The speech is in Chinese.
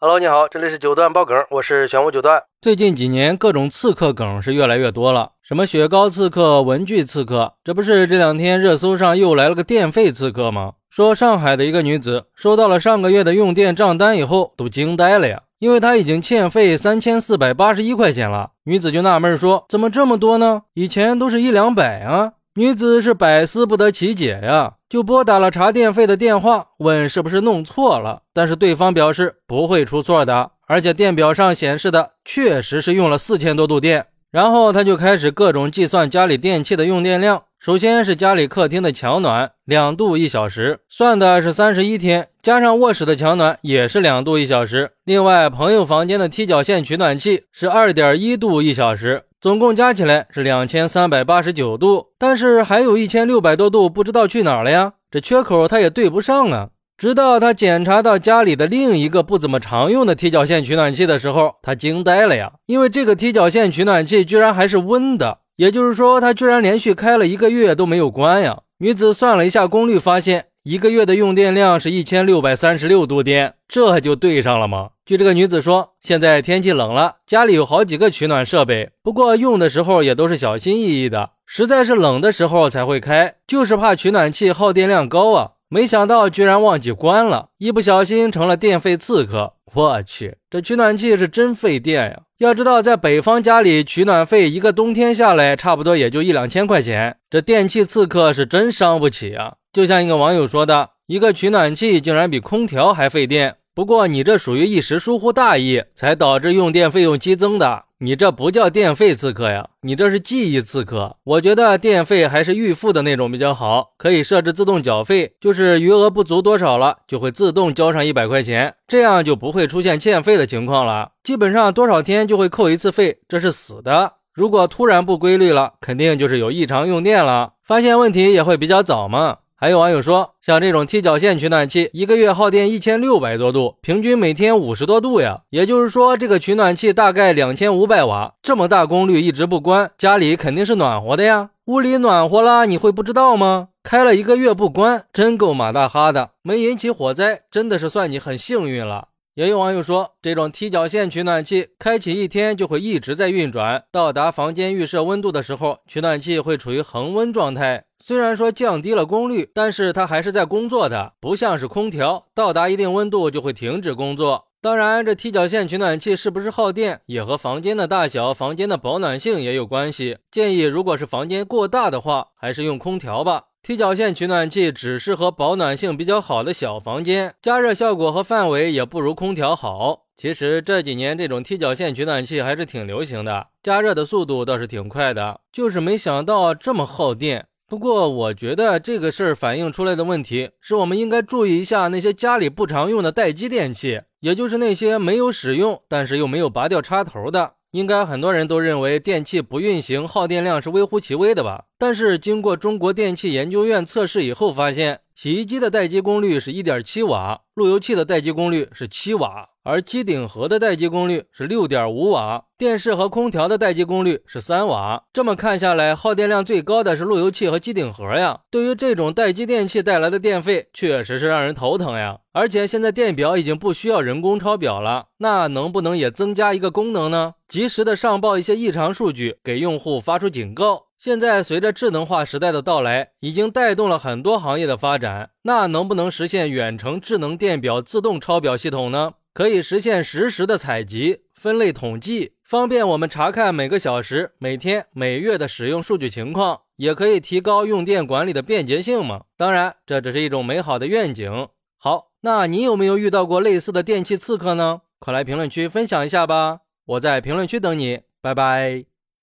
Hello，你好，这里是九段爆梗，我是玄武九段。最近几年，各种刺客梗是越来越多了，什么雪糕刺客、文具刺客，这不是这两天热搜上又来了个电费刺客吗？说上海的一个女子收到了上个月的用电账单以后，都惊呆了呀，因为她已经欠费三千四百八十一块钱了。女子就纳闷说：“怎么这么多呢？以前都是一两百啊。”女子是百思不得其解呀，就拨打了查电费的电话，问是不是弄错了。但是对方表示不会出错的，而且电表上显示的确实是用了四千多度电。然后他就开始各种计算家里电器的用电量。首先是家里客厅的强暖两度一小时，算的是三十一天，加上卧室的强暖也是两度一小时。另外，朋友房间的踢脚线取暖器是二点一度一小时。总共加起来是两千三百八十九度，但是还有一千六百多度不知道去哪儿了呀？这缺口他也对不上啊！直到他检查到家里的另一个不怎么常用的踢脚线取暖器的时候，他惊呆了呀！因为这个踢脚线取暖器居然还是温的，也就是说，它居然连续开了一个月都没有关呀！女子算了一下功率，发现。一个月的用电量是一千六百三十六度电，这就对上了吗？据这个女子说，现在天气冷了，家里有好几个取暖设备，不过用的时候也都是小心翼翼的，实在是冷的时候才会开，就是怕取暖器耗电量高啊。没想到居然忘记关了，一不小心成了电费刺客。我去，这取暖器是真费电呀！要知道，在北方家里取暖费一个冬天下来，差不多也就一两千块钱，这电器刺客是真伤不起啊！就像一个网友说的，一个取暖器竟然比空调还费电。不过你这属于一时疏忽大意，才导致用电费用激增的。你这不叫电费刺客呀，你这是记忆刺客。我觉得电费还是预付的那种比较好，可以设置自动缴费，就是余额不足多少了，就会自动交上一百块钱，这样就不会出现欠费的情况了。基本上多少天就会扣一次费，这是死的。如果突然不规律了，肯定就是有异常用电了，发现问题也会比较早嘛。还有网友说，像这种踢脚线取暖器，一个月耗电一千六百多度，平均每天五十多度呀。也就是说，这个取暖器大概两千五百瓦，这么大功率一直不关，家里肯定是暖和的呀。屋里暖和了，你会不知道吗？开了一个月不关，真够马大哈的，没引起火灾，真的是算你很幸运了。也有网友说，这种踢脚线取暖器开启一天就会一直在运转，到达房间预设温度的时候，取暖器会处于恒温状态。虽然说降低了功率，但是它还是在工作的，不像是空调，到达一定温度就会停止工作。当然，这踢脚线取暖器是不是耗电，也和房间的大小、房间的保暖性也有关系。建议如果是房间过大的话，还是用空调吧。踢脚线取暖器只适合保暖性比较好的小房间，加热效果和范围也不如空调好。其实这几年这种踢脚线取暖器还是挺流行的，加热的速度倒是挺快的，就是没想到这么耗电。不过，我觉得这个事儿反映出来的问题是我们应该注意一下那些家里不常用的待机电器，也就是那些没有使用但是又没有拔掉插头的。应该很多人都认为电器不运行耗电量是微乎其微的吧？但是经过中国电器研究院测试以后发现，洗衣机的待机功率是一点七瓦，路由器的待机功率是七瓦。而机顶盒的待机功率是六点五瓦，电视和空调的待机功率是三瓦。这么看下来，耗电量最高的是路由器和机顶盒呀。对于这种待机电器带来的电费，确实是让人头疼呀。而且现在电表已经不需要人工抄表了，那能不能也增加一个功能呢？及时的上报一些异常数据，给用户发出警告。现在随着智能化时代的到来，已经带动了很多行业的发展。那能不能实现远程智能电表自动抄表系统呢？可以实现实时的采集、分类统计，方便我们查看每个小时、每天、每月的使用数据情况，也可以提高用电管理的便捷性嘛。当然，这只是一种美好的愿景。好，那你有没有遇到过类似的电器刺客呢？快来评论区分享一下吧，我在评论区等你，拜拜。